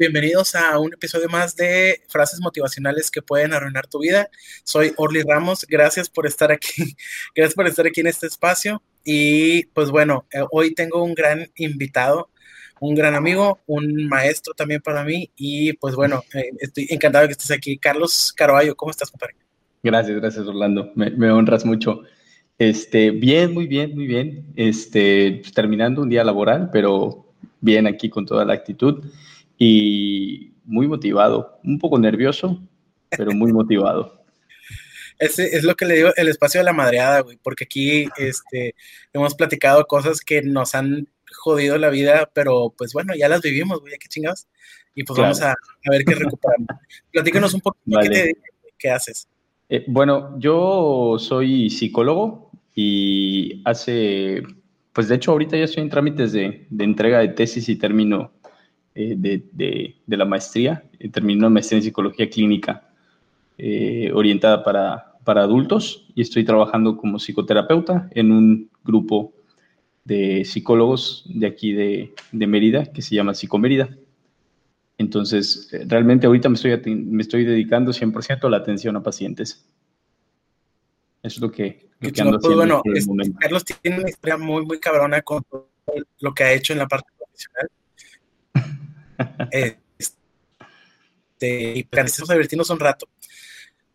bienvenidos a un episodio más de frases motivacionales que pueden arruinar tu vida. Soy Orly Ramos, gracias por estar aquí, gracias por estar aquí en este espacio. Y pues bueno, eh, hoy tengo un gran invitado, un gran amigo, un maestro también para mí. Y pues bueno, eh, estoy encantado de que estés aquí. Carlos Carballo, ¿cómo estás, compadre? Gracias, gracias, Orlando. Me, honras mucho. Este, bien, muy bien, muy bien. Este, terminando un día laboral, pero bien aquí con toda la actitud y muy motivado, un poco nervioso, pero muy motivado. Ese es lo que le digo, el espacio de la madreada, güey, porque aquí este, hemos platicado cosas que nos han jodido la vida, pero pues bueno, ya las vivimos, güey, qué chingados. Y pues vamos a, ver qué recuperamos. Platícanos un poquito qué, haces. Eh, bueno, yo soy psicólogo y hace, pues de hecho ahorita ya estoy en trámites de, de entrega de tesis y termino eh, de, la maestría. Eh, terminé una maestría en psicología clínica eh, orientada para, para, adultos y estoy trabajando como psicoterapeuta en un grupo de psicólogos de aquí de, de Mérida que se llama Psicomérida. Entonces, realmente ahorita me estoy, me estoy dedicando 100% a la atención a pacientes. Eso es lo que, lo que ando pues, haciendo bueno, este Carlos tiene una historia muy, muy cabrona con lo que ha hecho en la parte profesional este, y a divertirnos un rato.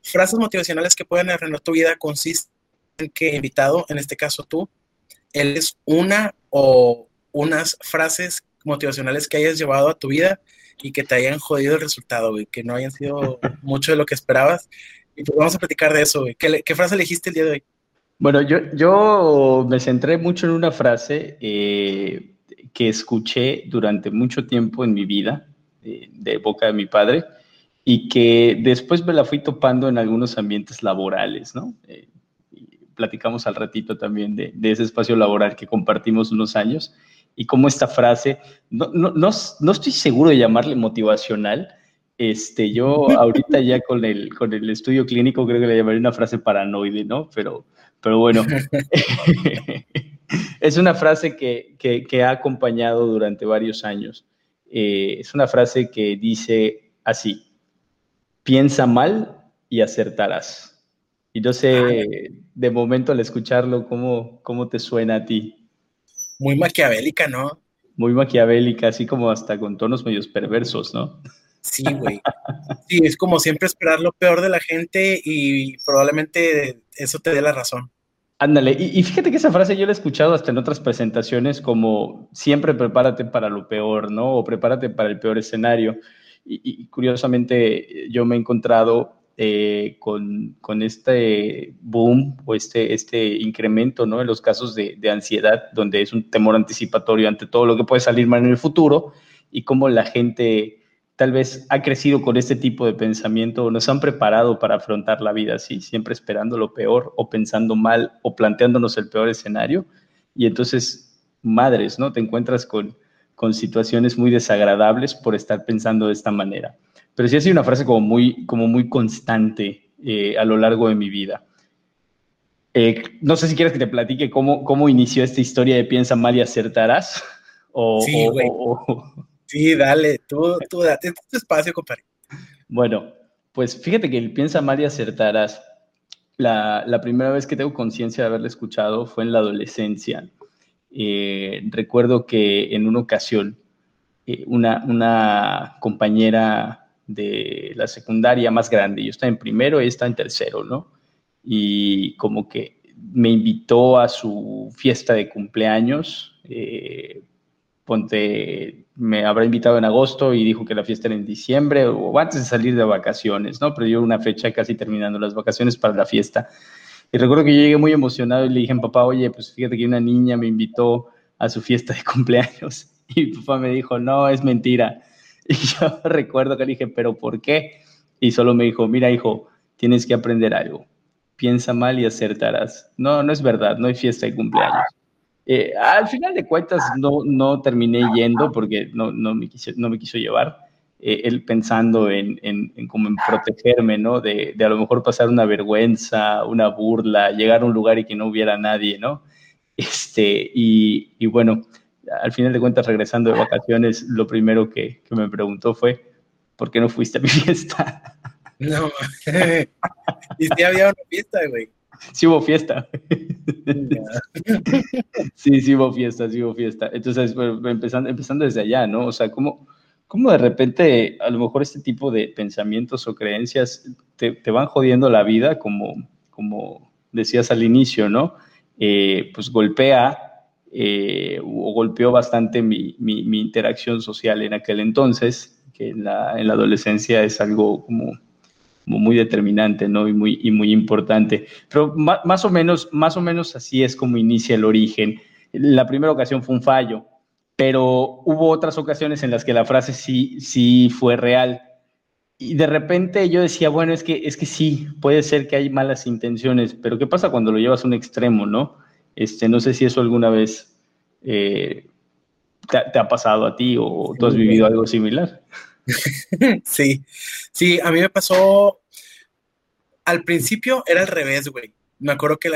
Frases motivacionales que pueden arruinar tu vida consisten en que invitado, en este caso tú, él es una o unas frases motivacionales que hayas llevado a tu vida y que te hayan jodido el resultado, que no hayan sido mucho de lo que esperabas. Y pues vamos a platicar de eso, ¿Qué, frase elegiste el día de hoy? Bueno, yo, yo me centré mucho en una frase eh, que escuché durante mucho tiempo en mi vida, de, boca de mi padre, y que después me la fui topando en algunos ambientes laborales, ¿no? Eh, platicamos al ratito también de, ese espacio laboral que compartimos unos años y cómo esta frase, no, no, no, estoy seguro de llamarle motivacional, este, yo ahorita ya con el, con el estudio clínico creo que le llamaría una frase paranoide, ¿no? Pero, pero bueno, es una frase que, que, ha acompañado durante varios años. Eh, es una frase que dice así, piensa mal y acertarás. Y no sé, de momento al escucharlo, ¿cómo, cómo te suena a ti? Muy maquiavélica, ¿no? Muy maquiavélica, así como hasta con tonos medios perversos, ¿no? Sí, güey. Sí, es como siempre esperar lo peor de la gente y probablemente eso te dé la razón. Ándale, y, fíjate que esa frase yo la he escuchado hasta en otras presentaciones como siempre prepárate para lo peor, ¿no? O prepárate para el peor escenario. Y, curiosamente yo me he encontrado eh, con, con, este boom o este, este incremento, ¿no? En los casos de, de, ansiedad, donde es un temor anticipatorio ante todo lo que puede salir mal en el futuro y cómo la gente tal vez ha crecido con este tipo de pensamiento, nos han preparado para afrontar la vida así, siempre esperando lo peor o pensando mal o planteándonos el peor escenario. Y entonces, madres, ¿no? Te encuentras con, con situaciones muy desagradables por estar pensando de esta manera. Pero sí ha sido una frase como muy, como muy constante eh, a lo largo de mi vida. Eh, no sé si quieres que te platique cómo, cómo inició esta historia de piensa mal y acertarás. O, sí, güey. Sí, dale, tú, tú date tu espacio, compadre. Bueno, pues fíjate que el Piensa mal y acertarás. La, la primera vez que tengo conciencia de haberle escuchado fue en la adolescencia. Eh, recuerdo que en una ocasión eh, una, una compañera de la secundaria más grande, yo estaba en primero, ella está en tercero, ¿no? Y como que me invitó a su fiesta de cumpleaños, eh, ponte me habrá invitado en agosto y dijo que la fiesta era en diciembre o antes de salir de vacaciones, ¿no? Pero dio una fecha casi terminando las vacaciones para la fiesta. Y recuerdo que yo llegué muy emocionado y le dije a papá, oye, pues fíjate que una niña me invitó a su fiesta de cumpleaños. Y papá me dijo, no, es mentira. Y yo recuerdo que le dije, pero ¿por qué? Y solo me dijo, mira, hijo, tienes que aprender algo. Piensa mal y acertarás. No, no es verdad, no hay fiesta de cumpleaños. Eh, al final de cuentas no, no terminé yendo porque no, no, me, quiso, no me quiso llevar. Eh, él pensando en, en, en, como en protegerme, ¿no? De, de, a lo mejor pasar una vergüenza, una burla, llegar a un lugar y que no hubiera nadie, ¿no? Este, y, y bueno, al final de cuentas, regresando de vacaciones, lo primero que, que me preguntó fue, ¿por qué no fuiste a mi fiesta? No, y si había una fiesta, güey. Sí hubo fiesta. sí, sí hubo fiesta, sí hubo fiesta. Entonces, empezando, empezando desde allá, ¿no? O sea, ¿cómo, ¿cómo de repente a lo mejor este tipo de pensamientos o creencias te, te van jodiendo la vida, como, como decías al inicio, ¿no? Eh, pues golpea eh, o golpeó bastante mi, mi, mi, interacción social en aquel entonces, que en la, en la adolescencia es algo como muy determinante, ¿no? Y muy, y muy importante. Pero más, o menos, más o menos así es como inicia el origen. La primera ocasión fue un fallo, pero hubo otras ocasiones en las que la frase sí, sí fue real. Y de repente yo decía, bueno, es que, es que sí, puede ser que hay malas intenciones, pero ¿qué pasa cuando lo llevas a un extremo, no? Este, no sé si eso alguna vez eh, te, te, ha pasado a ti o tú has vivido algo similar. sí, sí, a mí me pasó, al principio era al revés, güey. Me acuerdo que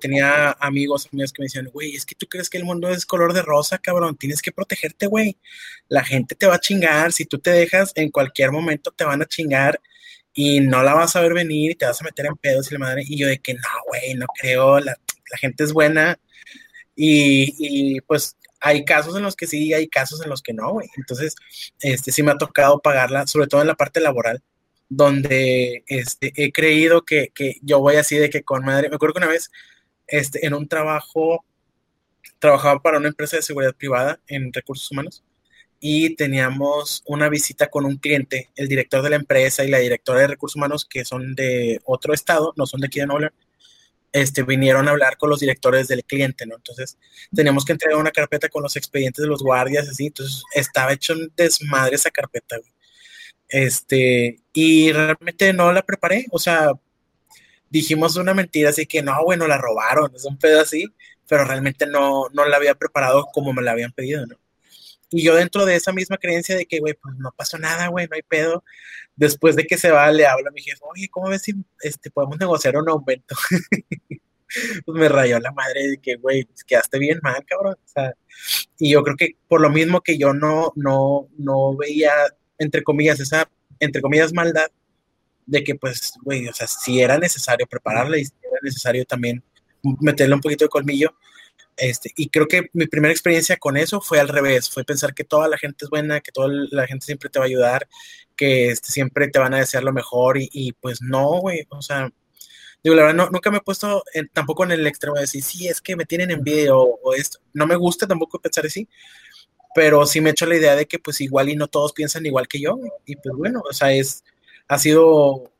tenía amigos, amigos que me decían, güey, es que tú crees que el mundo es color de rosa, cabrón, tienes que protegerte, güey. La gente te va a chingar, si tú te dejas, en cualquier momento te van a chingar y no la vas a ver venir y te vas a meter en pedos y la madre. Y yo de que no, güey, no creo, la, gente es buena. Y, y, pues hay casos en los que sí, hay casos en los que no, güey. Entonces, este sí me ha tocado pagarla, sobre todo en la parte laboral, donde este, he creído que, que yo voy así de que con madre. Me acuerdo que una vez, este, en un trabajo, trabajaba para una empresa de seguridad privada en recursos humanos y teníamos una visita con un cliente, el director de la empresa y la directora de recursos humanos, que son de otro estado, no son de aquí de Nuevo este, vinieron a hablar con los directores del cliente, ¿no? Entonces, teníamos que entregar una carpeta con los expedientes de los guardias, así, entonces estaba hecho un desmadre esa carpeta, güey. Este, y realmente no la preparé, o sea, dijimos una mentira, así que no, bueno, la robaron, es un pedo así, pero realmente no, no la había preparado como me la habían pedido, ¿no? Y yo dentro de esa misma creencia de que, güey, pues no pasó nada, güey, no hay pedo. Después de que se va, le hablo a mi jefe, oye, ¿cómo ves si este, podemos negociar un aumento? pues me rayó la madre de que, güey, pues quedaste bien mal, cabrón. O sea, y yo creo que por lo mismo que yo no, no, no veía, entre comillas, esa, entre comillas, maldad, de que, pues, güey, o sea, si era necesario prepararla y si era necesario también meterle un poquito de colmillo, este, y creo que mi primera experiencia con eso fue al revés, fue pensar que toda la gente es buena, que toda la gente siempre te va a ayudar, que este, siempre te van a desear lo mejor y, pues no, güey, o sea, digo, la verdad, nunca me he puesto tampoco en el extremo de decir, sí, es que me tienen envidia o, o, esto, no me gusta tampoco pensar así, pero sí me he hecho la idea de que pues igual y no todos piensan igual que yo, y pues bueno, o sea, es, ha sido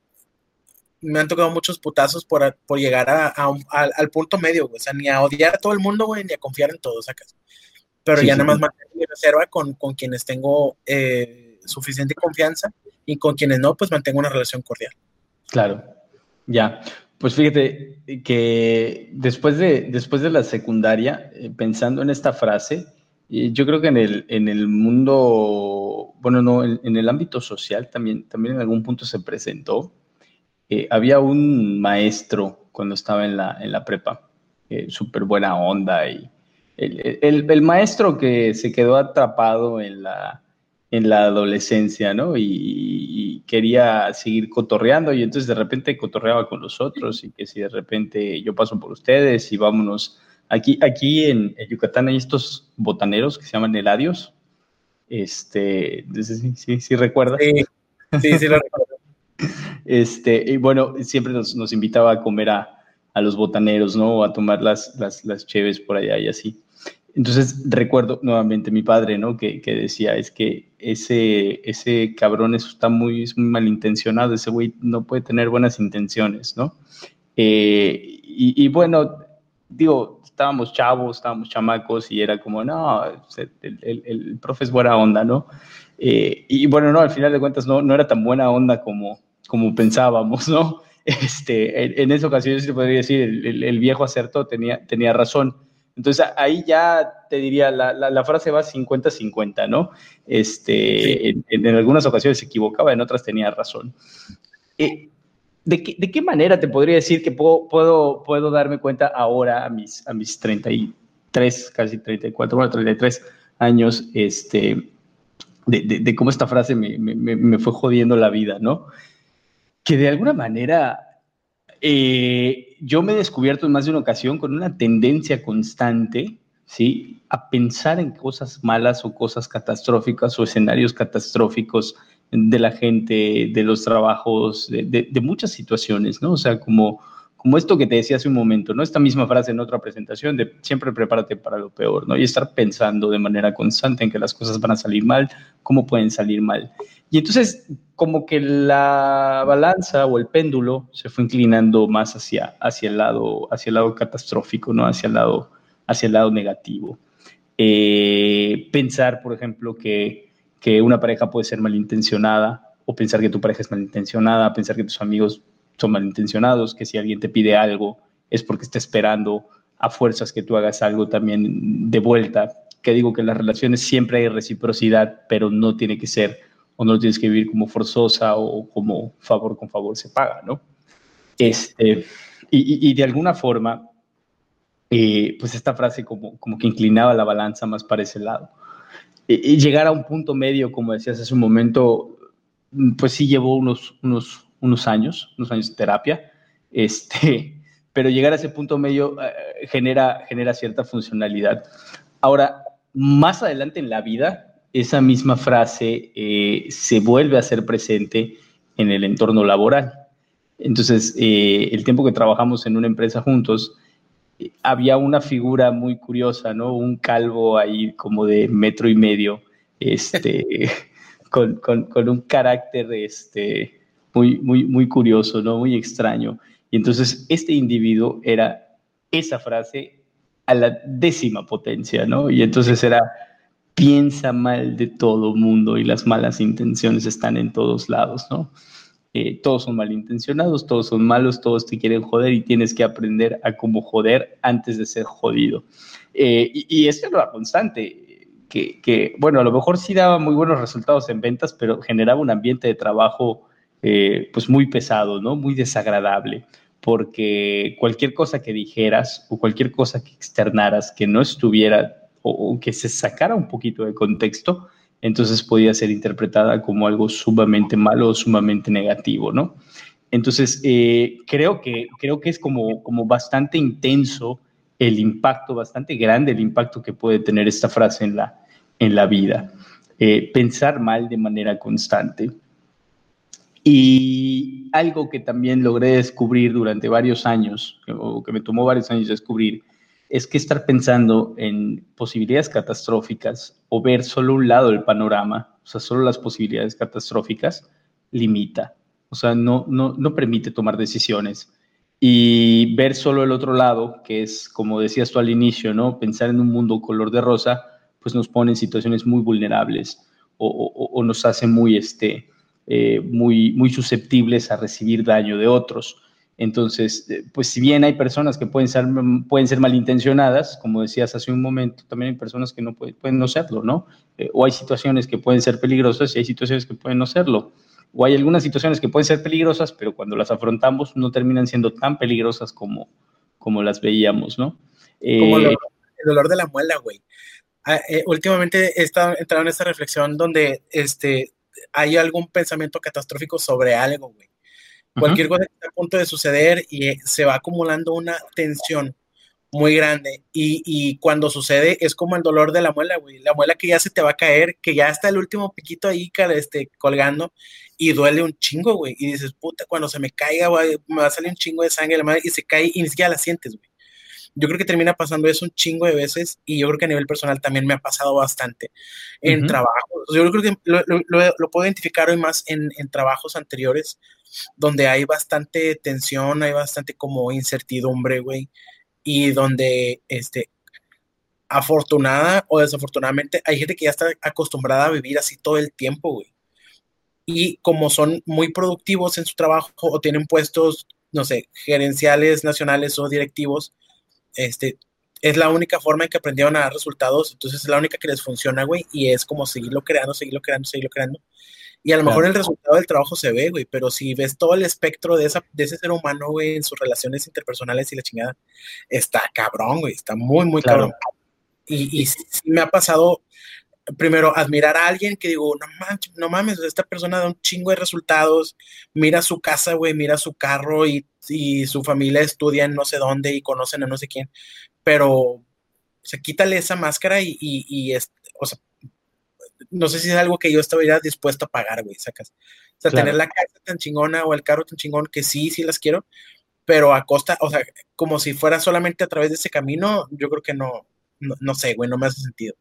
me han tocado muchos putazos por, por llegar a, al, punto medio, O sea, ni a odiar a todo el mundo, güey, ni a confiar en todos, sacas. Pero ya nada más mantengo mi reserva con, con quienes tengo eh, suficiente confianza y con quienes no, pues mantengo una relación cordial. Claro, ya. Pues fíjate que después de, después de la secundaria, eh, pensando en esta frase, eh, yo creo que en el, en el mundo, bueno, no, en, en, el ámbito social también, también en algún punto se presentó eh, había un maestro cuando estaba en la, en la prepa, eh, súper buena onda, y el, el, maestro que se quedó atrapado en la, en la adolescencia, ¿no? Y, quería seguir cotorreando y entonces de repente cotorreaba con los otros y que si de repente yo paso por ustedes y vámonos. Aquí, aquí en, Yucatán hay estos botaneros que se llaman heladios. Este, sí, sí, sí recuerdas. Sí, sí, sí lo recuerdo. Este, y bueno, siempre nos, invitaba a comer a, a, los botaneros, ¿no? O a tomar las, las, las por allá y así. Entonces recuerdo nuevamente mi padre, ¿no? Que, que, decía, es que ese, ese cabrón está muy, es muy malintencionado, ese güey no puede tener buenas intenciones, ¿no? Eh, y, y, bueno, digo, estábamos chavos, estábamos chamacos y era como, no, el, el, el es buena onda, ¿no? Eh, y bueno, no, al final de cuentas no, no era tan buena onda como, como pensábamos, ¿no? Este, en, esa ocasión yo sí podría decir, el, el, viejo acertó, tenía, tenía razón. Entonces ahí ya te diría, la, la, frase va 50-50, ¿no? Este, en, en, algunas ocasiones se equivocaba, en otras tenía razón. Eh, ¿de, qué, ¿de, qué, manera te podría decir que puedo, puedo, puedo darme cuenta ahora, a mis, a mis 33 33, casi 34, bueno, 33 años, este, de, cómo esta frase me, me, fue jodiendo la vida, ¿no? Que de alguna manera eh, yo me he descubierto en más de una ocasión con una tendencia constante, ¿sí? A pensar en cosas malas o cosas catastróficas o escenarios catastróficos de la gente, de los trabajos, de, de muchas situaciones, ¿no? O sea, como como esto que te decía hace un momento, ¿no? Esta misma frase en otra presentación de siempre prepárate para lo peor, ¿no? Y estar pensando de manera constante en que las cosas van a salir mal, cómo pueden salir mal. Y entonces, como que la balanza o el péndulo se fue inclinando más hacia, hacia, el, lado, hacia el lado catastrófico, ¿no? Hacia el lado, hacia el lado negativo. Eh, pensar, por ejemplo, que, que una pareja puede ser malintencionada o pensar que tu pareja es malintencionada, pensar que tus amigos son malintencionados, que si alguien te pide algo es porque está esperando a fuerzas que tú hagas algo también de vuelta. Que digo que en las relaciones siempre hay reciprocidad, pero no tiene que ser o no tienes que vivir como forzosa o como favor con favor se paga, ¿no? Este, y, de alguna forma, eh, pues esta frase como, como que inclinaba la balanza más para ese lado. Y, llegar a un punto medio, como decías hace un momento, pues sí llevó unos, unos unos años, unos años de terapia, este, pero llegar a ese punto medio eh, genera, genera cierta funcionalidad. Ahora, más adelante en la vida, esa misma frase eh, se vuelve a ser presente en el entorno laboral. Entonces, eh, el tiempo que trabajamos en una empresa juntos, había una figura muy curiosa, ¿no? Un calvo ahí como de metro y medio, este, con, con, con un carácter, este, muy, muy, muy curioso, ¿no? Muy extraño. Y entonces este individuo era esa frase a la décima potencia, ¿no? Y entonces era, piensa mal de todo mundo y las malas intenciones están en todos lados, ¿no? Eh, todos son malintencionados, todos son malos, todos te quieren joder y tienes que aprender a cómo joder antes de ser jodido. Eh, y, y era constante, que, que, bueno, a lo mejor sí daba muy buenos resultados en ventas, pero generaba un ambiente de trabajo eh, pues muy pesado, ¿no? Muy desagradable, porque cualquier cosa que dijeras o cualquier cosa que externaras que no estuviera o, que se sacara un poquito de contexto, entonces podía ser interpretada como algo sumamente malo o sumamente negativo, ¿no? Entonces, eh, creo, que, creo que es como, como bastante intenso el impacto, bastante grande el impacto que puede tener esta frase en la, en la vida. Eh, pensar mal de manera constante. Y algo que también logré descubrir durante varios años, o que me tomó varios años descubrir, es que estar pensando en posibilidades catastróficas o ver solo un lado del panorama, o sea, solo las posibilidades catastróficas, limita. O sea, no, no, no permite tomar decisiones. Y ver solo el otro lado, que es, como decías tú al inicio, ¿no? Pensar en un mundo color de rosa, pues nos pone en situaciones muy vulnerables o, o, nos hace muy, este, eh, muy, muy susceptibles a recibir daño de otros. Entonces, eh, pues si bien hay personas que pueden ser, pueden ser malintencionadas, como decías hace un momento, también hay personas que no pueden, pueden no serlo, ¿no? Eh, o hay situaciones que pueden ser peligrosas y hay situaciones que pueden no serlo. O hay algunas situaciones que pueden ser peligrosas, pero cuando las afrontamos no terminan siendo tan peligrosas como, como las veíamos, ¿no? como el dolor de la muela, güey. Ah, últimamente he estado entrado en esta reflexión donde este, hay algún pensamiento catastrófico sobre algo, güey. Cualquier cosa que está a punto de suceder y eh, se va acumulando una tensión muy grande y, y, cuando sucede es como el dolor de la muela, güey. La muela que ya se te va a caer, que ya está el último piquito ahí este, colgando y duele un chingo, güey. Y dices, puta, cuando se me caiga, güey, me va a salir un chingo de sangre la madre y se cae y ni siquiera la sientes, güey yo creo que termina pasando eso un chingo de veces y yo creo que a nivel personal también me ha pasado bastante en trabajo. Yo creo que lo, puedo identificar hoy más en, trabajos anteriores donde hay bastante tensión, hay bastante como incertidumbre, güey, y donde, este, afortunada o desafortunadamente, hay gente que ya está acostumbrada a vivir así todo el tiempo, güey. Y como son muy productivos en su trabajo o tienen puestos, no sé, gerenciales, nacionales o directivos, este, es la única forma en que aprendieron a dar resultados, entonces es la única que les funciona, güey, y es como seguirlo creando, seguirlo creando, seguirlo creando. Y a lo mejor el resultado del trabajo se ve, güey, pero si ves todo el espectro de, esa, de ese ser humano, güey, en sus relaciones interpersonales y la chingada, está cabrón, güey, está muy, muy cabrón. Y, y me ha pasado, primero, admirar a alguien que digo, no mames, no mames, esta persona da un chingo de resultados, mira su casa, güey, mira su carro y, y, su familia estudia en no sé dónde y conocen a no sé quién, pero, o sea, quítale esa máscara y, y, y es, o sea, no sé si es algo que yo estaría dispuesto a pagar, güey, sacas. O sea, tener la casa tan chingona o el carro tan chingón, que sí, sí las quiero, pero a costa, o sea, como si fuera solamente a través de ese camino, yo creo que no, no, sé, güey, no me hace sentido.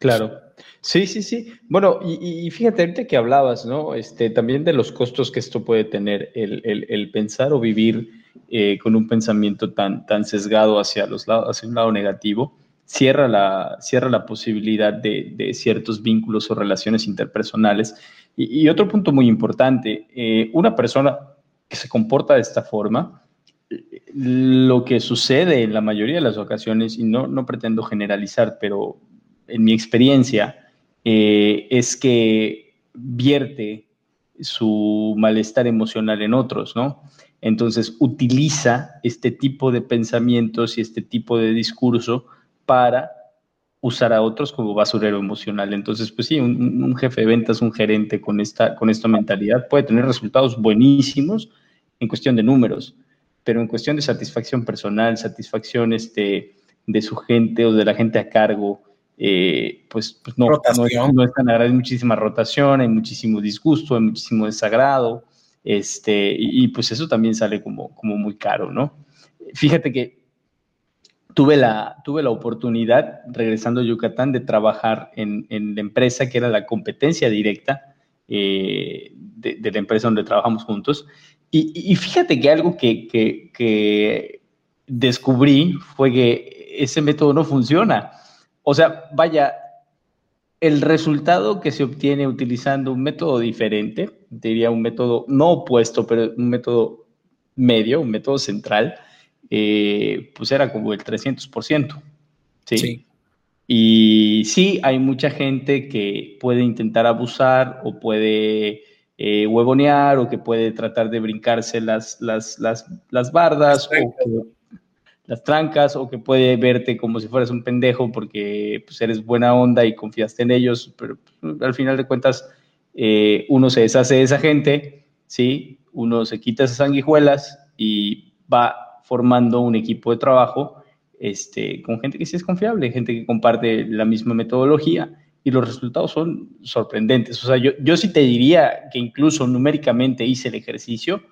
Claro. Sí, sí, sí. Bueno, y, fíjate, ahorita que hablabas, ¿no? Este, también de los costos que esto puede tener, el, pensar o vivir eh, con un pensamiento tan, tan sesgado hacia, los lados, hacia un lado negativo, cierra la, cierra la posibilidad de, ciertos vínculos o relaciones interpersonales. Y, otro punto muy importante, eh, una persona que se comporta de esta forma, lo que sucede en la mayoría de las ocasiones, y no, no pretendo generalizar, pero en mi experiencia, eh, es que vierte su malestar emocional en otros, ¿no? Entonces utiliza este tipo de pensamientos y este tipo de discurso para usar a otros como basurero emocional. Entonces, pues sí, un, jefe de ventas, un gerente con esta, con esta mentalidad puede tener resultados buenísimos en cuestión de números, pero en cuestión de satisfacción personal, satisfacción este, de su gente o de la gente a cargo, eh, pues, pues, no, no, es, tan agradable, hay muchísima rotación, hay muchísimo disgusto, hay muchísimo desagrado, este, y, y, pues eso también sale como, como muy caro, ¿no? Fíjate que tuve la, tuve la oportunidad, regresando a Yucatán, de trabajar en, en la empresa que era la competencia directa eh, de, la empresa donde trabajamos juntos. Y, fíjate que algo que, que, que, descubrí fue que ese método no funciona. O sea, vaya, el resultado que se obtiene utilizando un método diferente, diría un método no opuesto, pero un método medio, un método central, eh, pues era como el 300%. ¿sí? ¿sí? Y sí, hay mucha gente que puede intentar abusar o puede eh, huevonear o que puede tratar de brincarse las, las, las, las bardas o las trancas o que puede verte como si fueras un pendejo porque pues, eres buena onda y confiaste en ellos, pero pues, al final de cuentas eh, uno se deshace de esa gente, ¿sí? Uno se quita esas sanguijuelas y va formando un equipo de trabajo este, con gente que sí es confiable, gente que comparte la misma metodología y los resultados son sorprendentes. O sea, yo, yo sí te diría que incluso numéricamente hice el ejercicio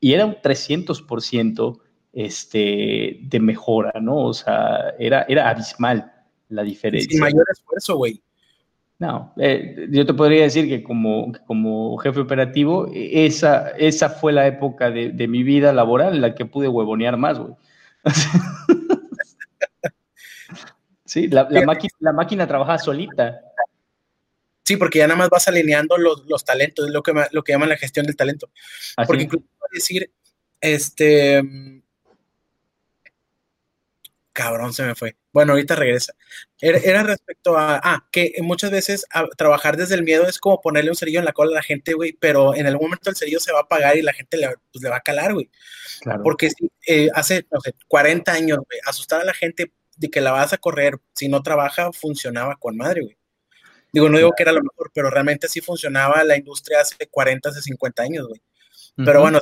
y era un 300% este, de mejora, ¿no? O sea, era, era abismal la diferencia. Sin mayor esfuerzo, güey. No, eh, yo te podría decir que como, como jefe operativo, esa, esa fue la época de, de mi vida laboral en la que pude huevonear más, güey. sí, la, la, máquina, la máquina trabaja solita. Sí, porque ya nada más vas alineando los, los talentos, es lo que, lo que llaman la gestión del talento. Porque incluso decir, este, cabrón, se me fue. Bueno, ahorita regresa. Era, respecto a, ah, que muchas veces trabajar desde el miedo es como ponerle un cerillo en la cola a la gente, güey, pero en algún momento el cerillo se va a apagar y la gente le, pues, le va a calar, güey. Claro. Porque eh, hace, no sé, 40 años, güey, asustar a la gente de que la vas a correr si no trabaja funcionaba con madre, güey. Digo, no digo que era lo mejor, pero realmente así funcionaba la industria hace 40, hace 50 años, güey. Pero bueno,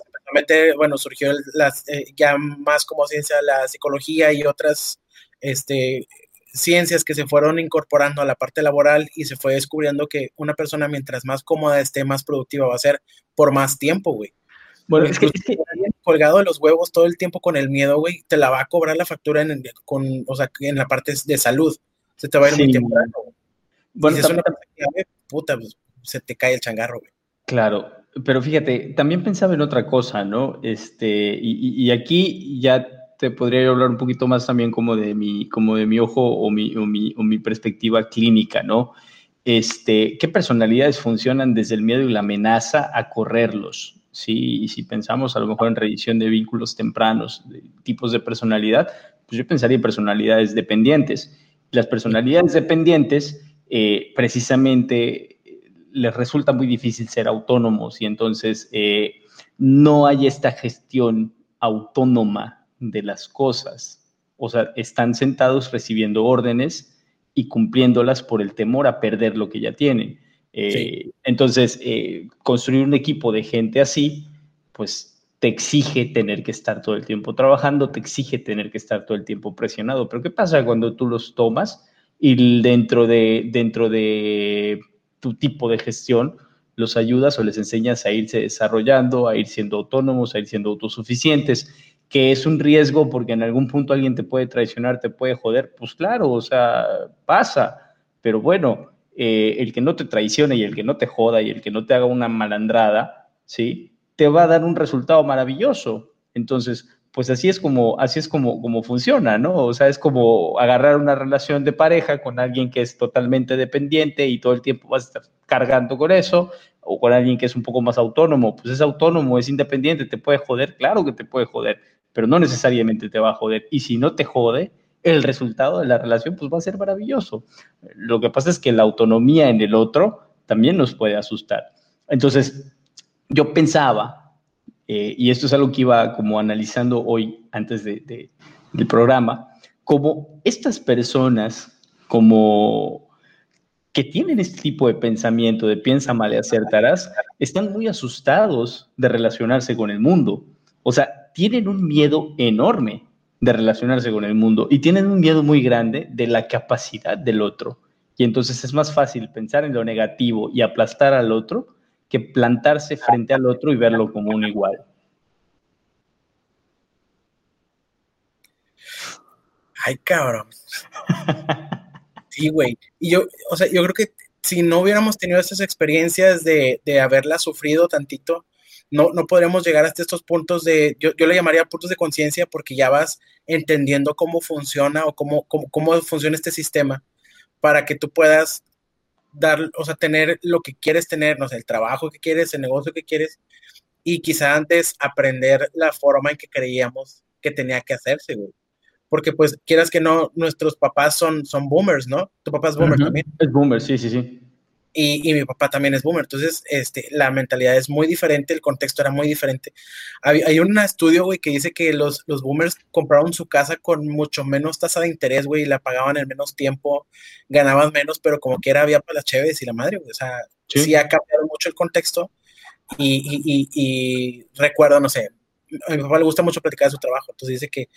bueno, surgió las, eh, ya más como ciencia la psicología y otras este, ciencias que se fueron incorporando a la parte laboral y se fue descubriendo que una persona mientras más cómoda esté, más productiva va a ser por más tiempo, güey. Bueno, es que, colgado de los huevos todo el tiempo con el miedo, güey, te la va a cobrar la factura en, con, o sea, en la parte de salud. Se te va a ir muy temprano. Bueno, si es una puta, pues, se te cae el changarro, güey. Claro, pero fíjate, también pensaba en otra cosa, ¿no? Este, y, aquí ya te podría hablar un poquito más también como de mi, como de mi ojo o mi, o mi, o mi perspectiva clínica, ¿no? Este, ¿Qué personalidades funcionan desde el miedo y la amenaza a correrlos? ¿sí? Y si pensamos a lo mejor en revisión de vínculos tempranos, tipos de personalidad, pues yo pensaría en personalidades dependientes. Las personalidades dependientes, eh, precisamente les resulta muy difícil ser autónomos y entonces eh, no hay esta gestión autónoma de las cosas. O sea, están sentados recibiendo órdenes y cumpliéndolas por el temor a perder lo que ya tienen. Eh, entonces, eh, construir un equipo de gente así, pues te exige tener que estar todo el tiempo trabajando, te exige tener que estar todo el tiempo presionado. Pero ¿qué pasa cuando tú los tomas y dentro de, dentro de tu tipo de gestión los ayudas o les enseñas a irse desarrollando, a ir siendo autónomos, a ir siendo autosuficientes? que es un riesgo porque en algún punto alguien te puede traicionar, te puede joder, pues claro, o sea, pasa, pero bueno, eh, el que no te traicione y el que no te joda y el que no te haga una malandrada, ¿sí? Te va a dar un resultado maravilloso. Entonces, pues así es como, así es como, como funciona, ¿no? O sea, es como agarrar una relación de pareja con alguien que es totalmente dependiente y todo el tiempo vas a estar cargando con eso, o con alguien que es un poco más autónomo, pues es autónomo, es independiente, te puede joder, claro que te puede joder, pero no necesariamente te va a joder. Y si no te jode, el resultado de la relación pues va a ser maravilloso. Lo que pasa es que la autonomía en el otro también nos puede asustar. Entonces, yo pensaba, eh, y esto es algo que iba como analizando hoy antes de, del programa, como estas personas, como que tienen este tipo de pensamiento de piensa mal y acertarás, están muy asustados de relacionarse con el mundo. O sea, tienen un miedo enorme de relacionarse con el mundo y tienen un miedo muy grande de la capacidad del otro. Y entonces es más fácil pensar en lo negativo y aplastar al otro que plantarse frente al otro y verlo como un igual. Ay, cabrón. Sí, güey. Y yo, o sea, yo creo que si no hubiéramos tenido estas experiencias de, de haberla sufrido tantito, no, no podríamos llegar hasta estos puntos de, yo, yo le llamaría puntos de conciencia porque ya vas entendiendo cómo funciona o cómo, cómo, cómo funciona este sistema para que tú puedas dar, o sea, tener lo que quieres tener, no sé, el trabajo que quieres, el negocio que quieres, y quizá antes aprender la forma en que creíamos que tenía que hacerse, güey. Porque pues quieras que no, nuestros papás son, son boomers, ¿no? Tu papá es boomer también. Es boomer, sí, sí, sí y, mi papá también es boomer. Entonces, este, la mentalidad es muy diferente, el contexto era muy diferente. Hay, hay un estudio, güey, que dice que los, los boomers compraron su casa con mucho menos tasa de interés, güey, y la pagaban en menos tiempo, ganaban menos, pero como quiera había para las chéves y la madre, güey. O sea, sí. ha cambiado mucho el contexto. Y, y, y, recuerdo, no sé, a mi papá le gusta mucho platicar de su trabajo, entonces dice que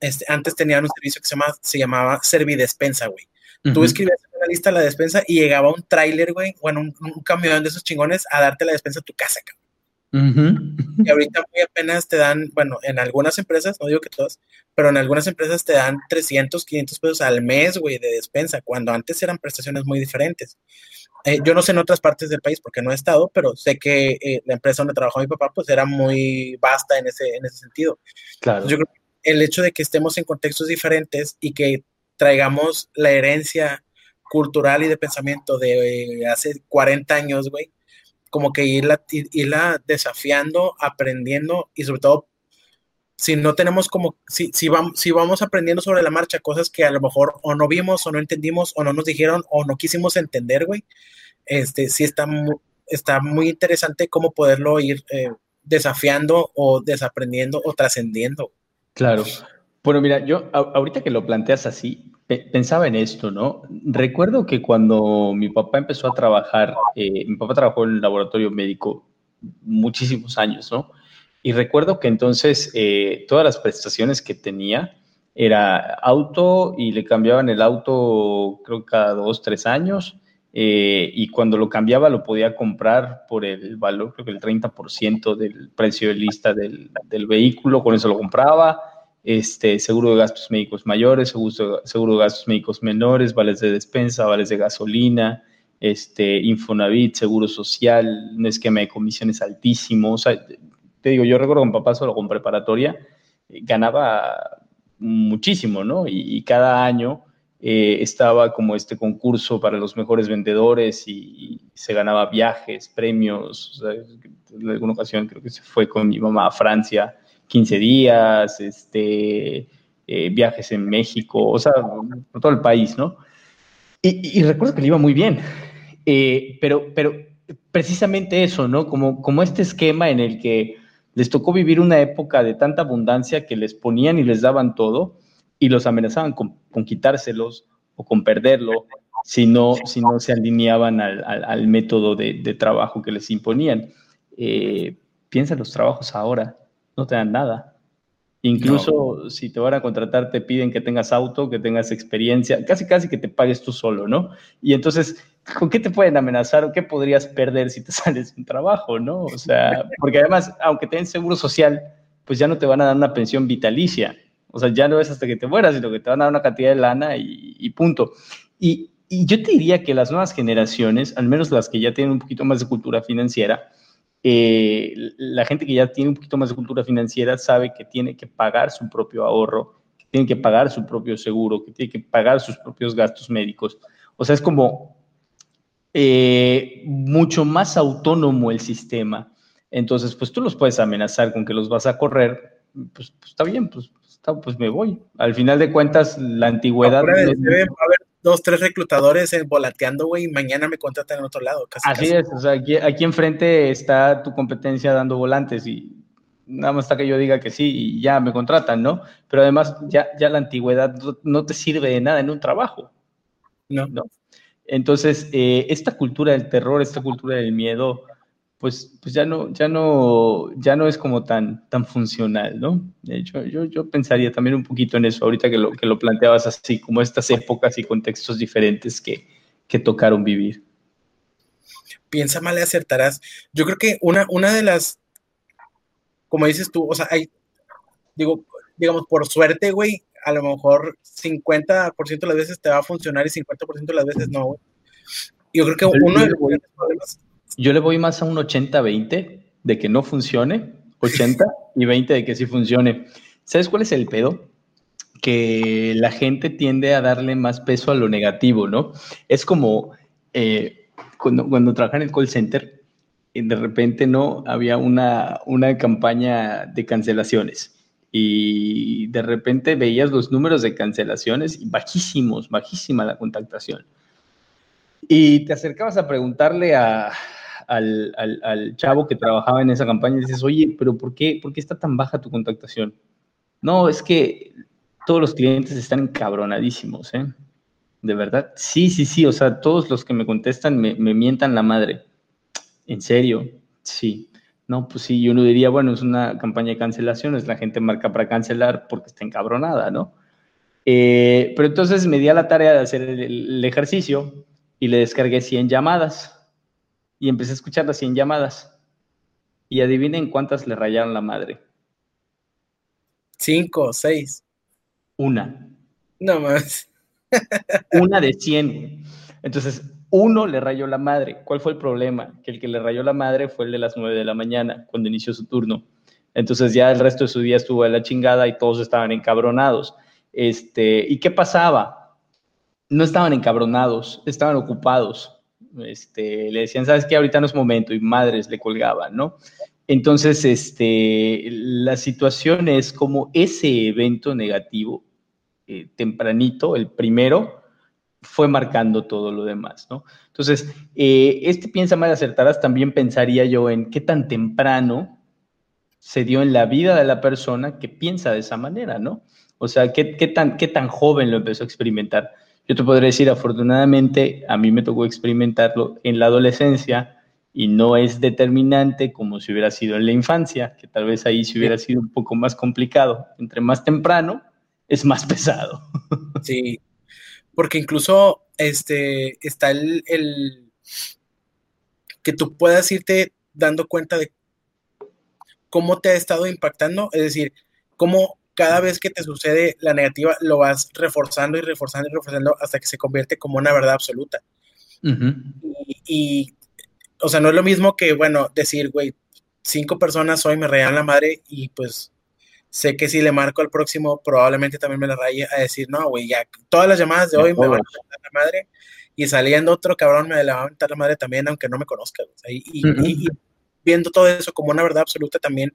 este, antes tenían un servicio que se, llama, se llamaba Servidespensa, güey Tú escribías en la lista la despensa y llegaba un tráiler, güey, bueno, un, un, camión de esos chingones a darte la despensa a tu casa, cabrón. Y ahorita muy apenas te dan, bueno, en algunas empresas, no digo que todas, pero en algunas empresas te dan 300, 500 pesos al mes, güey, de despensa, cuando antes eran prestaciones muy diferentes. Eh, yo no sé en otras partes del país porque no he estado, pero sé que eh, la empresa donde trabajó mi papá, pues era muy vasta en ese, en ese sentido. Claro. Yo creo que el hecho de que estemos en contextos diferentes y que traigamos la herencia cultural y de pensamiento de hace 40 años, güey, como que irla, irla desafiando, aprendiendo y sobre todo, si no tenemos como, si, si, vamos, si vamos aprendiendo sobre la marcha cosas que a lo mejor o no vimos o no entendimos o no nos dijeron o no quisimos entender, güey, este, sí está muy, está muy interesante cómo poderlo ir eh, desafiando o desaprendiendo o trascendiendo. Claro. Bueno, mira, yo ahorita que lo planteas así, pensaba en esto, ¿no? Recuerdo que cuando mi papá empezó a trabajar, eh, mi papá trabajó en el laboratorio médico muchísimos años, ¿no? Y recuerdo que entonces eh, todas las prestaciones que tenía era auto y le cambiaban el auto creo cada dos, tres años. Eh, y cuando lo cambiaba lo podía comprar por el valor, creo que el 30% del precio de lista del, del vehículo, con eso lo compraba este, seguro de gastos médicos mayores, seguro, seguro de gastos médicos menores, vales de despensa, vales de gasolina, este, Infonavit, seguro social, un esquema de comisiones altísimo. O sea, te digo, yo recuerdo con papá solo con preparatoria, eh, ganaba muchísimo, ¿no? Y, cada año eh, estaba como este concurso para los mejores vendedores y, y se ganaba viajes, premios. O sea, en alguna ocasión creo que se fue con mi mamá a Francia 15 días, este, eh, viajes en México, o sea, por todo el país, ¿no? Y, recuerdo que le iba muy bien, eh, pero, pero precisamente eso, ¿no? Como, como este esquema en el que les tocó vivir una época de tanta abundancia que les ponían y les daban todo y los amenazaban con, quitárselos o con perderlo si no, si no se alineaban al, método de, trabajo que les imponían. Eh, piensa en los trabajos ahora, no te dan nada. Incluso si te van a contratar, te piden que tengas auto, que tengas experiencia, casi casi que te pagues tú solo, ¿no? Y entonces, ¿con qué te pueden amenazar o qué podrías perder si te sales de un trabajo, ¿no? O sea, porque además, aunque te den seguro social, pues ya no te van a dar una pensión vitalicia. O sea, ya no es hasta que te mueras, sino que te van a dar una cantidad de lana y, punto. Y, y yo te diría que las nuevas generaciones, al menos las que ya tienen un poquito más de cultura financiera, eh, la gente que ya tiene un poquito más de cultura financiera sabe que tiene que pagar su propio ahorro, que tiene que pagar su propio seguro, que tiene que pagar sus propios gastos médicos. O sea, es como eh, mucho más autónomo el sistema. Entonces, pues tú los puedes amenazar con que los vas a correr, pues, pues está bien, pues, pues, me voy. Al final de cuentas, la antigüedad dos, tres reclutadores volateando, güey, y mañana me contratan en otro lado. Casi, Así es, o sea, aquí, aquí enfrente está tu competencia dando volantes y nada más hasta que yo diga que sí y ya me contratan, ¿no? Pero además ya, ya la antigüedad no te sirve de nada en un trabajo. No. ¿no? Entonces, eh, esta cultura del terror, esta cultura del miedo, pues, pues ya no, ya no, ya no es como tan, tan funcional, ¿no? De hecho, yo, yo pensaría también un poquito en eso, ahorita que lo, que lo planteabas así, como estas épocas y contextos diferentes que, que tocaron vivir. Piensa mal y acertarás. Yo creo que una, una de las, como dices tú, o sea, hay, digo, digamos, por suerte, güey, a lo mejor 50% de las veces te va a funcionar y 50% de las veces no, güey. Yo creo que uno de los problemas yo le voy más a un 80-20 de que no funcione, 80 y 20 de que sí funcione. ¿Sabes cuál es el pedo? Que la gente tiende a darle más peso a lo negativo, ¿no? Es como eh, cuando, cuando en el call center, de repente no había una, una campaña de cancelaciones y de repente veías los números de cancelaciones y bajísimos, bajísima la contactación. Y te acercabas a preguntarle a, al, al, chavo que trabajaba en esa campaña y dices, oye, pero ¿por qué, ¿por qué está tan baja tu contactación? No, es que todos los clientes están encabronadísimos, ¿eh? De verdad. Sí, sí, sí, o sea, todos los que me contestan me, me mientan la madre. ¿En serio? Sí. No, pues sí, yo uno diría, bueno, es una campaña de cancelaciones, la gente marca para cancelar porque está encabronada, ¿no? Eh, pero entonces me di a la tarea de hacer el, el ejercicio y le descargué 100 llamadas y empecé a escuchar las 100 llamadas. Y adivinen cuántas le rayaron la madre. Cinco, seis. Una. No más. Una de 100. Entonces, uno le rayó la madre. ¿Cuál fue el problema? Que el que le rayó la madre fue el de las 9 de la mañana, cuando inició su turno. Entonces ya el resto de su día estuvo a la chingada y todos estaban encabronados. Este, ¿Y qué pasaba? No estaban encabronados, estaban ocupados este, le decían, ¿sabes qué? Ahorita no es momento y madres le colgaban, ¿no? Entonces, este, la situación es como ese evento negativo, eh, tempranito, el primero, fue marcando todo lo demás, ¿no? Entonces, eh, este piensa mal acertarás, también pensaría yo en qué tan temprano se dio en la vida de la persona que piensa de esa manera, ¿no? O sea, qué, qué tan, qué tan joven lo empezó a experimentar. Yo te podría decir, afortunadamente, a mí me tocó experimentarlo en la adolescencia y no es determinante como si hubiera sido en la infancia, que tal vez ahí si hubiera sido un poco más complicado. Entre más temprano, es más pesado. Sí, porque incluso este, está el, el que tú puedas irte dando cuenta de cómo te ha estado impactando, es decir, cómo cada vez que te sucede la negativa, lo vas reforzando y reforzando y reforzando hasta que se convierte como una verdad absoluta. y, o sea, no es lo mismo que, bueno, decir, güey, cinco personas hoy me rayan la madre y pues sé que si le marco al próximo, probablemente también me la raye a decir, no, güey, ya todas las llamadas de hoy me van a mentar la madre y saliendo otro cabrón me la va a mentar la madre también, aunque no me conozca. y, viendo todo eso como una verdad absoluta también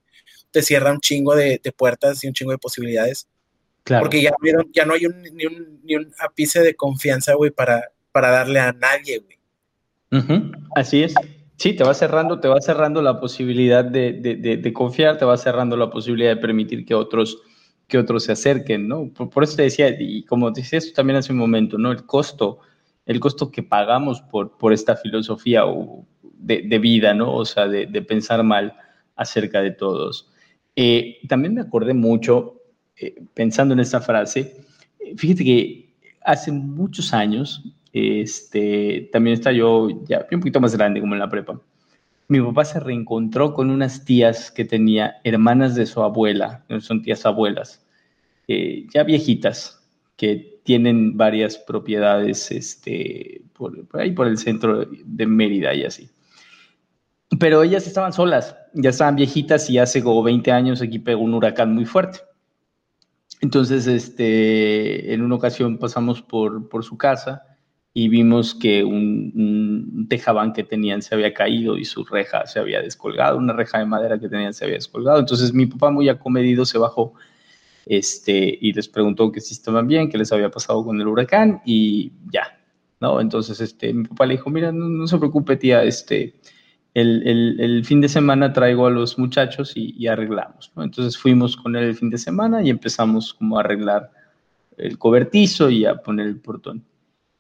te cierra un chingo de, puertas y un chingo de posibilidades. Claro. Porque ya, ya no hay ni, un, ni un ápice de confianza, güey, para, para darle a nadie, güey. Así es. Sí, te va cerrando, te va cerrando la posibilidad de, de, confiar, te va cerrando la posibilidad de permitir que otros que otros se acerquen, ¿no? Por, eso te decía, y como decías tú también hace un momento, ¿no? El costo, el costo que pagamos por, por esta filosofía de, vida, ¿no? O sea, de, pensar mal acerca de todos. Eh, también me acordé mucho, eh, pensando en esta frase, fíjate que hace muchos años, este, también está yo ya un poquito más grande, como en la prepa, mi papá se reencontró con unas tías que tenía, hermanas de su abuela, son tías abuelas, eh, ya viejitas, que tienen varias propiedades este, por, ahí por el centro de Mérida y así. Pero ellas estaban solas, ya estaban viejitas y hace como 20 años aquí pegó un huracán muy fuerte. Entonces, este, en una ocasión pasamos por, por su casa y vimos que un, un, que tenían se había caído y su reja se había descolgado, una reja de madera que tenían se había descolgado. Entonces mi papá muy acomedido se bajó este, y les preguntó que si estaban bien, qué les había pasado con el huracán y ya, ¿no? Entonces este, mi papá le dijo, mira, no, se preocupe tía, este, el, el, el, fin de semana traigo a los muchachos y, y arreglamos, ¿no? Entonces fuimos con él el fin de semana y empezamos como a arreglar el cobertizo y a poner el portón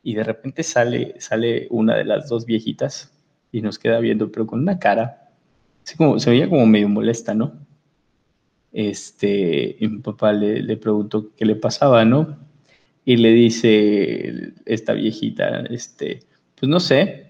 y de repente sale, sale una de las dos viejitas y nos queda viendo, pero con una cara, así como, se veía como medio molesta, ¿no? Este, y mi papá le, le preguntó qué le pasaba, ¿no? Y le dice esta viejita, este, pues no sé,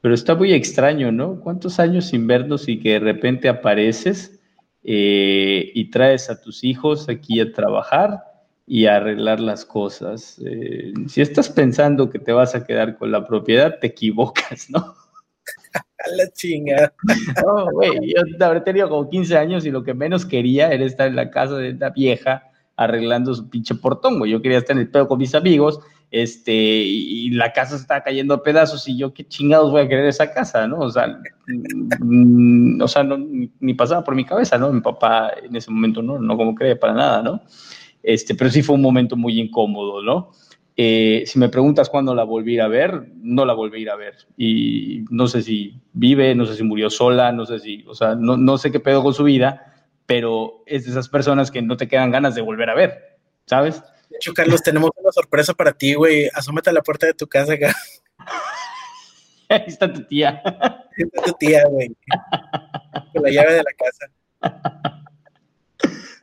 pero está muy extraño, ¿no? ¿Cuántos años sin vernos y que de repente apareces eh, y traes a tus hijos aquí a trabajar y arreglar las cosas. Eh, si estás pensando que te vas a quedar con la propiedad, te equivocas, ¿no? A la chinga. No, güey, yo habré tenido como 15 años y lo que menos quería era estar en la casa de esta vieja arreglando su pinche portón, güey. Yo quería estar en el pedo con mis amigos, este, y la casa estaba cayendo a pedazos y yo qué chingados voy a querer esa casa, ¿no? O sea, mm, o sea, no, ni, pasaba por mi cabeza, ¿no? Mi papá en ese momento no, no como cree para nada, ¿no? Este, pero sí fue un momento muy incómodo, ¿no? Eh, si me preguntas cuándo la volví a ver, no la volví a a ver. Y no sé si vive, no sé si murió sola, no sé si, o sea, no, no sé qué pedo con su vida, pero es de esas personas que no te quedan ganas de volver a ver, ¿sabes? De hecho, Carlos, tenemos una sorpresa para ti, güey. Asómate a la puerta de tu casa acá. Ahí está tu tía. Ahí está tu tía, güey. Con la llave de la casa.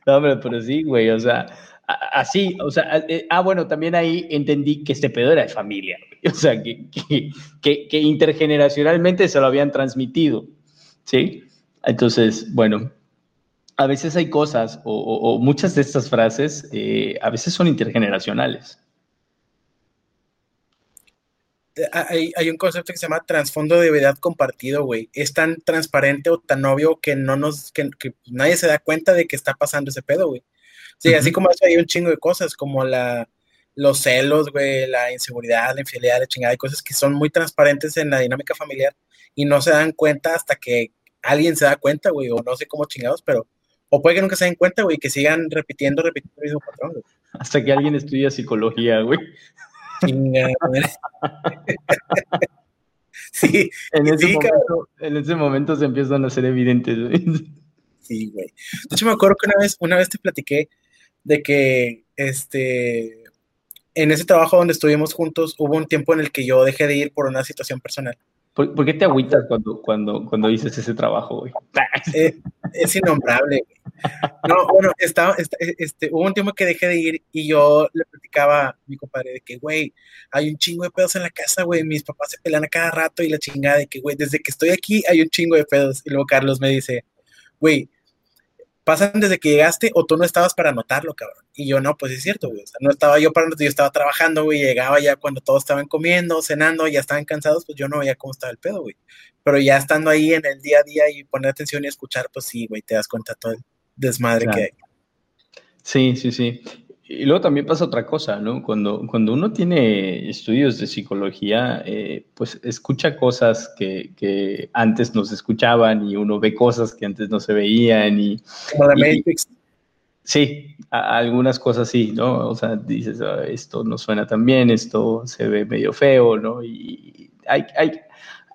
No, hombre, pero sí, güey, o sea, así, o sea, eh, ah, bueno, también ahí entendí que este pedo era de familia, o sea, que, que, que, intergeneracionalmente se lo habían transmitido, ¿sí? Entonces, bueno, a veces hay cosas o, muchas de estas frases eh, a veces son intergeneracionales. Hay, hay, un concepto que se llama trasfondo de verdad compartido, güey. Es tan transparente o tan obvio que no nos, que, que nadie se da cuenta de que está pasando ese pedo, güey. Sí, así como eso hay un chingo de cosas, como la, los celos, güey, la inseguridad, la infidelidad, la chingada, hay cosas que son muy transparentes en la dinámica familiar y no se dan cuenta hasta que alguien se da cuenta, güey, o no sé cómo chingados, pero, o puede que nunca se den cuenta, güey, que sigan repitiendo, repitiendo el mismo patrón, güey. Hasta que alguien estudia psicología, güey. sí, en ese, momento, en ese momento se empiezan a ser evidentes, güey. Sí, güey. De hecho, me acuerdo que una vez, una vez te platiqué de que este, en ese trabajo donde estuvimos juntos hubo un tiempo en el que yo dejé de ir por una situación personal. ¿Por, qué te agüitas cuando, cuando, cuando dices ese trabajo, güey? Eh, es innombrable. No, bueno, estaba, este, hubo un tiempo que dejé de ir y yo le platicaba a mi compadre de que, güey, hay un chingo de pedos en la casa, güey, mis papás se pelean a cada rato y la chingada de que, güey, desde que estoy aquí hay un chingo de pedos. Y luego Carlos me dice, güey, pasan desde que llegaste o tú no estabas para notarlo, cabrón. Y yo no, pues es cierto, güey. O sea, no estaba yo para notarlo, yo estaba trabajando, güey. Llegaba ya cuando todos estaban comiendo, cenando, ya estaban cansados, pues yo no veía cómo estaba el pedo, güey. Pero ya estando ahí en el día a día y poner atención y escuchar, pues sí, güey, te das cuenta todo el desmadre que hay. Sí, sí, sí. Y luego también pasa otra cosa, ¿no? Cuando, cuando uno tiene estudios de psicología, eh, pues escucha cosas que, que, antes no se escuchaban y uno ve cosas que antes no se veían y... Como. Sí, algunas cosas sí, ¿no? O sea, dices, ah, esto no suena tan bien, esto se ve medio feo, ¿no? Y hay, hay,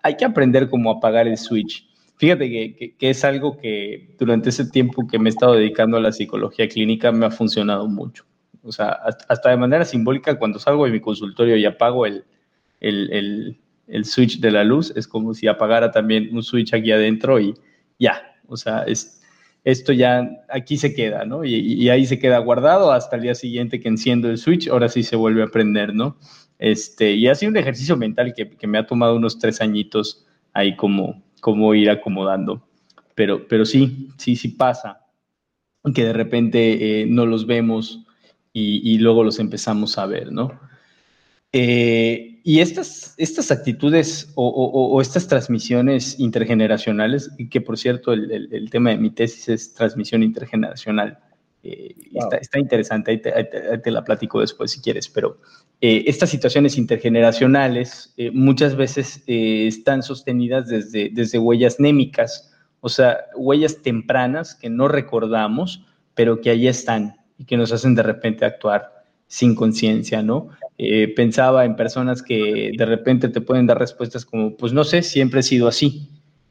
hay que aprender cómo apagar el switch. Fíjate que, es algo que durante ese tiempo que me he estado dedicando a la psicología clínica me ha funcionado mucho. O sea, hasta de manera simbólica, cuando salgo de mi consultorio y apago el, el, el, switch de la luz, es como si apagara también un switch aquí adentro y ya. O sea, es, esto ya aquí se queda, ¿no? Y, y, ahí se queda guardado hasta el día siguiente que enciendo el switch, ahora sí se vuelve a prender, ¿no? Este, y ha sido un ejercicio mental que, que me ha tomado unos tres añitos ahí como, como ir acomodando. Pero, pero sí, sí, sí pasa que de repente eh, no los vemos y, luego los empezamos a ver, ¿no? Eh, y estas, estas actitudes o, estas transmisiones intergeneracionales, que por cierto el, tema de mi tesis es transmisión intergeneracional, eh, está, interesante, ahí te, la platico después si quieres, pero eh, estas situaciones intergeneracionales eh, muchas veces están sostenidas desde, desde huellas némicas, o sea, huellas tempranas que no recordamos, pero que ahí están y que nos hacen de repente actuar sin conciencia, ¿no? pensaba en personas que de repente te pueden dar respuestas como, pues no sé, siempre he sido así,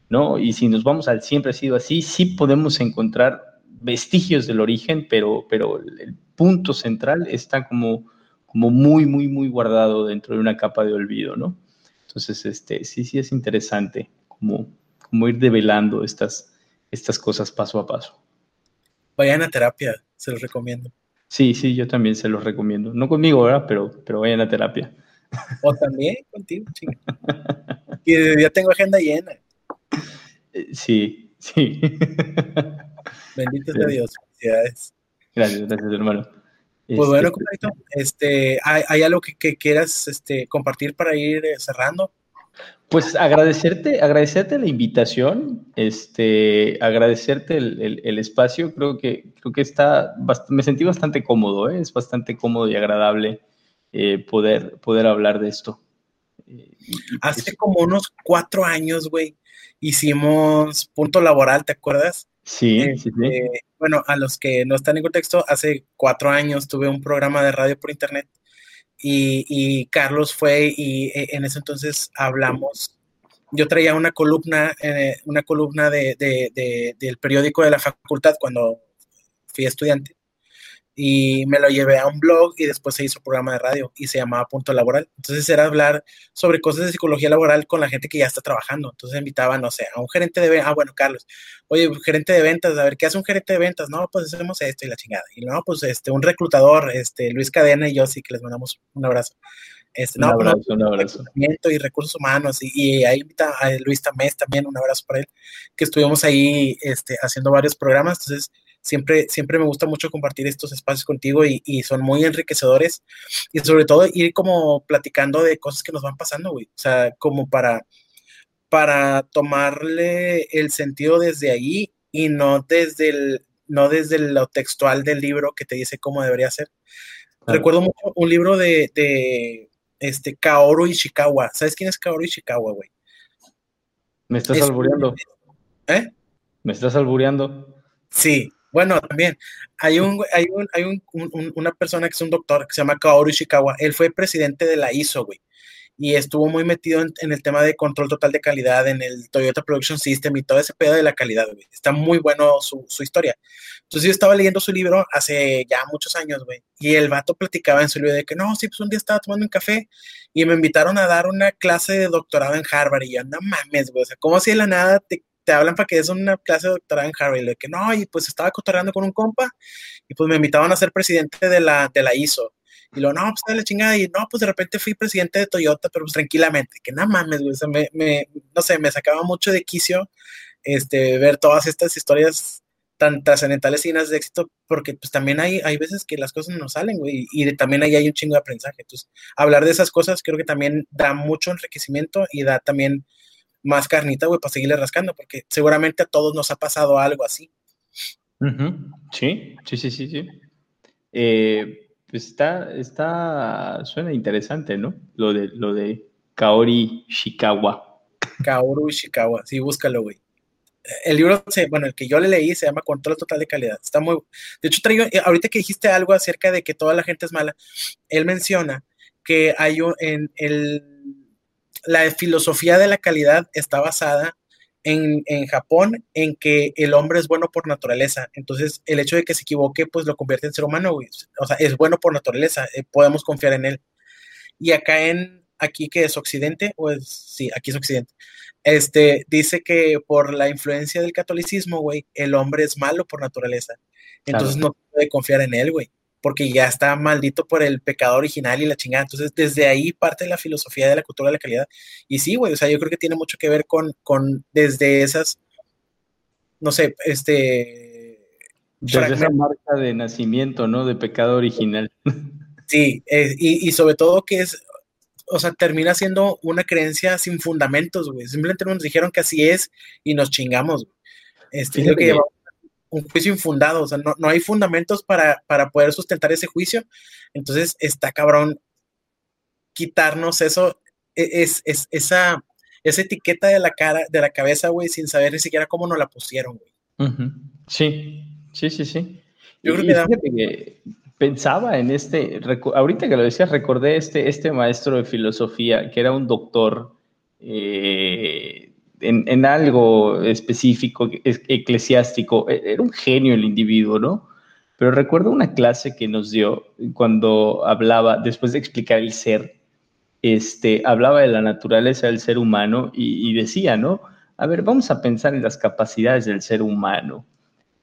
¿no? Y si nos vamos al siempre he sido así, sí podemos encontrar vestigios del origen, pero, pero el punto central está como, como muy, muy, muy guardado dentro de una capa de olvido, ¿no? Entonces, este, sí, sí es interesante como, como ir develando estas, estas cosas paso a paso. Vayan a terapia, se los recomiendo. Sí, sí, yo también se los recomiendo. No conmigo, ¿verdad? Pero, pero vayan a terapia. O también contigo, chinga. Y ya tengo agenda llena. Eh, sí, sí. Bendito sea Dios. Felicidades. Gracias, gracias, hermano. Pues bueno, este, compadrito, este, ¿hay, algo que, quieras este, compartir para ir eh, cerrando? Pues agradecerte, agradecerte la invitación, este, agradecerte el, espacio. Creo que, creo que está, me sentí bastante cómodo, ¿eh? es bastante cómodo y agradable eh, poder, poder hablar de esto. Hace pues como unos cuatro años, güey, hicimos punto laboral, ¿te acuerdas? Sí, sí, sí. Este, bueno, a los que no están en contexto, hace cuatro años tuve un programa de radio por internet y, Carlos fue y e, en ese entonces hablamos. Yo traía una columna, eh, una columna de, del periódico de la facultad cuando fui estudiante y me lo llevé a un blog y después se hizo programa de radio y se llamaba Punto Laboral. Entonces era hablar sobre cosas de psicología laboral con la gente que ya está trabajando. Entonces invitaba, no sé, a un gerente de ventas, ah, bueno, Carlos, oye, gerente de ventas, a ver, ¿qué hace un gerente de ventas? No, pues hacemos esto y la chingada. Y no, pues este, un reclutador, este, Luis Cadena y yo sí que les mandamos un abrazo. Este, un no, pues, abrazo, un abrazo. Y recursos humanos, y, ahí invita a Luis Tamés también, un abrazo para él, que estuvimos ahí este, haciendo varios programas. Entonces, Siempre, siempre me gusta mucho compartir estos espacios contigo y, son muy enriquecedores y sobre todo ir como platicando de cosas que nos van pasando, güey. O sea, como para, para tomarle el sentido desde ahí y no desde, el, no desde lo textual del libro que te dice cómo debería ser. Recuerdo mucho un libro de, de este, Kaoru Ishikawa. ¿Sabes quién es Kaoru Ishikawa, güey? Me estás albureando. ¿Eh? Me estás albureando. Sí, bueno, también hay un, hay un, hay un, una persona que es un doctor que se llama Kaoru Ishikawa. Él fue presidente de la ISO, güey. Y estuvo muy metido en, el tema de control total de calidad en el Toyota Production System y todo ese pedo de la calidad, güey. Está muy bueno su, historia. Entonces yo estaba leyendo su libro hace ya muchos años, güey. Y el vato platicaba en su libro de que no, sí, pues un día estaba tomando un café y me invitaron a dar una clase de doctorado en Harvard. Y yo, no mames, güey. O sea, ¿cómo si de la nada te te hablan para que es una clase de doctorado en Harvard, de que no, y pues estaba cotorreando con un compa, y pues me invitaban a ser presidente de la, de la ISO. Y luego, no, pues dale chingada, y no, pues de repente fui presidente de Toyota, pero pues tranquilamente, que nada mames, güey, o sea, me, me, no sé, me sacaba mucho de quicio este, ver todas estas historias tan trascendentales y llenas de éxito, porque pues también hay, hay veces que las cosas no salen, güey, y también ahí hay un chingo de aprendizaje. Entonces, hablar de esas cosas creo que también da mucho enriquecimiento y da también más carnita, güey, para seguirle rascando, porque seguramente a todos nos ha pasado algo así. Sí, sí, sí, sí, sí. Eh, pues está, está, suena interesante, ¿no? Lo de, lo de Kaori Shikawa. Kaoru Shikawa, sí, búscalo, güey. El libro, bueno, el que yo le leí se llama Control Total de Calidad. Está muy. De hecho, traigo, eh, ahorita que dijiste algo acerca de que toda la gente es mala, él menciona que hay un, en el la filosofía de la calidad está basada en, en, Japón en que el hombre es bueno por naturaleza. Entonces, el hecho de que se equivoque, pues lo convierte en ser humano, O sea, es bueno por naturaleza, eh, podemos confiar en él. Y acá en, aquí que es Occidente, o es, sí, aquí es Occidente, este, dice que por la influencia del catolicismo, güey, el hombre es malo por naturaleza. Entonces no puede confiar en él, güey, porque ya está maldito por el pecado original y la chingada. Entonces, desde ahí parte la filosofía de la cultura de la calidad. Y sí, güey, o sea, yo creo que tiene mucho que ver con, con desde esas, no sé, este... Desde esa marca de nacimiento, ¿no? De pecado original. Sí, eh, y, y sobre todo que es, o sea, termina siendo una creencia sin fundamentos, güey. Simplemente nos dijeron que así es y nos chingamos, güey. Este, creo que un juicio infundado, o sea, no, hay fundamentos para, poder sustentar ese juicio. Entonces, está cabrón quitarnos eso, e, es, es, esa, esa etiqueta de la cara, de la cabeza, güey, sin saber ni siquiera cómo nos la pusieron, güey. Sí, sí, sí, sí. Yo creo que, pensaba en este, ahorita que lo decías, recordé este, este maestro de filosofía, que era un doctor eh, en, algo específico, eclesiástico, e, era un genio el individuo, ¿no? Pero recuerdo una clase que nos dio cuando hablaba, después de explicar el ser, este, hablaba de la naturaleza del ser humano y, decía, ¿no? A ver, vamos a pensar en las capacidades del ser humano.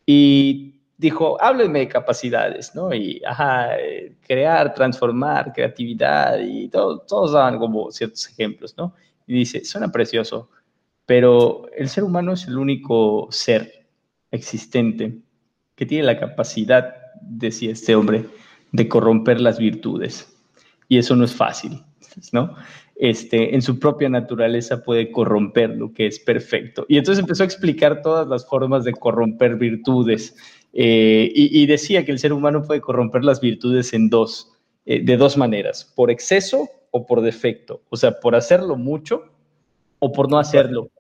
Y dijo, háblenme de capacidades, ¿no? Y, ajá, crear, transformar, creatividad, y todo, todos daban como ciertos ejemplos, ¿no? Y dice, suena precioso, pero el ser humano es el único ser existente que tiene la capacidad, decía este hombre, de corromper las virtudes. Y eso no es fácil, ¿no? Este, en su propia naturaleza puede corromper lo que es perfecto. Y entonces empezó a explicar todas las formas de corromper virtudes eh, y, decía que el ser humano puede corromper las virtudes en dos, eh, de dos maneras, por exceso o por defecto, o sea, por hacerlo mucho o por no hacerlo.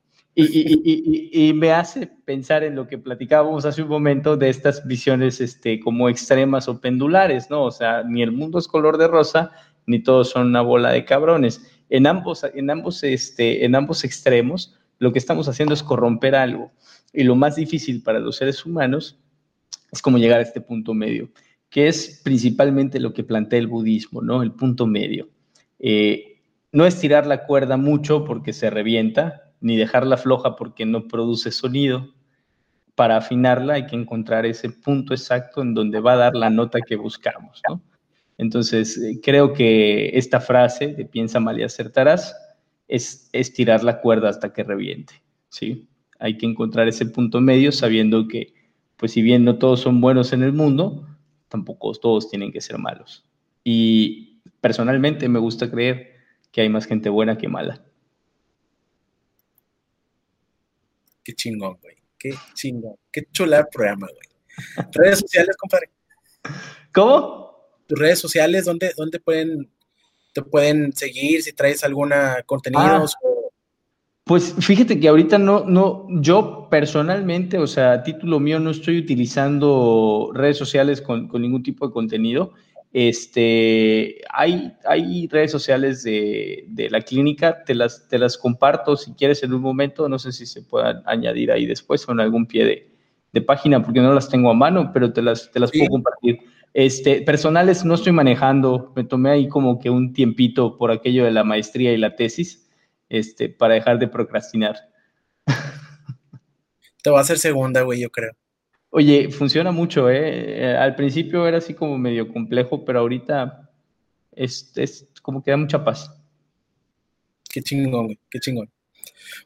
Y, me hace pensar en lo que platicábamos hace un momento de estas visiones este, como extremas o pendulares, ¿no? O sea, ni el mundo es color de rosa, ni todos son una bola de cabrones. En ambos, en ambos, este, en ambos extremos, lo que estamos haciendo es corromper algo. Y lo más difícil para los seres humanos es como llegar a este punto medio, que es principalmente lo que plantea el budismo, ¿no? El punto medio. Eh, no es tirar la cuerda mucho porque se revienta, ni dejarla floja porque no produce sonido. Para afinarla hay que encontrar ese punto exacto en donde va a dar la nota que buscamos. Entonces, eh, creo que esta frase de piensa mal y acertarás es, es tirar la cuerda hasta que reviente, ¿sí? Hay que encontrar ese punto medio sabiendo que pues si bien no todos son buenos en el mundo, tampoco todos tienen que ser malos. Y personalmente me gusta creer que hay más gente buena que mala. Qué chingón, güey. Qué chingón. Qué chula el programa, güey. Redes sociales, compadre. ¿Cómo? Tus redes sociales, ¿dónde, dónde pueden, te pueden seguir? Si traes alguna contenido. Ah. Pues fíjate que ahorita no, no, yo personalmente, o sea, a título mío no estoy utilizando redes sociales con, ningún tipo de contenido. Este, hay, hay redes sociales de, la clínica, te las, te las comparto si quieres en un momento, no sé si se puedan añadir ahí después o en algún pie de, página porque no las tengo a mano, pero te las, te las puedo compartir. Este, personales no estoy manejando, me tomé ahí como que un tiempito por aquello de la maestría y la tesis este, para dejar de procrastinar. Te va a hacer segunda, güey, yo creo. Oye, funciona mucho, ¿eh? Al principio era así como medio complejo, pero ahorita es, es como que da mucha paz. Qué chingón, güey, qué chingón.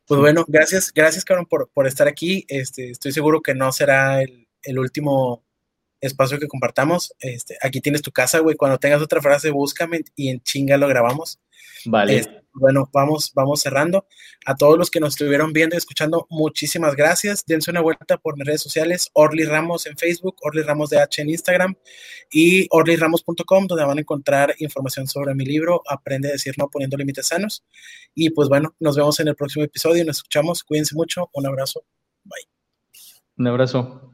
Pues bueno, gracias, gracias, cabrón, por, por estar aquí. Este, estoy seguro que no será el, el último espacio que compartamos. Este, aquí tienes tu casa, güey. Cuando tengas otra frase, búscame y en chinga lo grabamos. Vale. Este, bueno, vamos, vamos cerrando. A todos los que nos estuvieron viendo y escuchando, muchísimas gracias. Dense una vuelta por mis redes sociales, Orly Ramos en Facebook, Orly Ramos de H en Instagram y orlyramos.com, donde van a encontrar información sobre mi libro, Aprende a decir no poniendo límites sanos. Y pues bueno, nos vemos en el próximo episodio, nos escuchamos, cuídense mucho, un abrazo, bye. Un abrazo.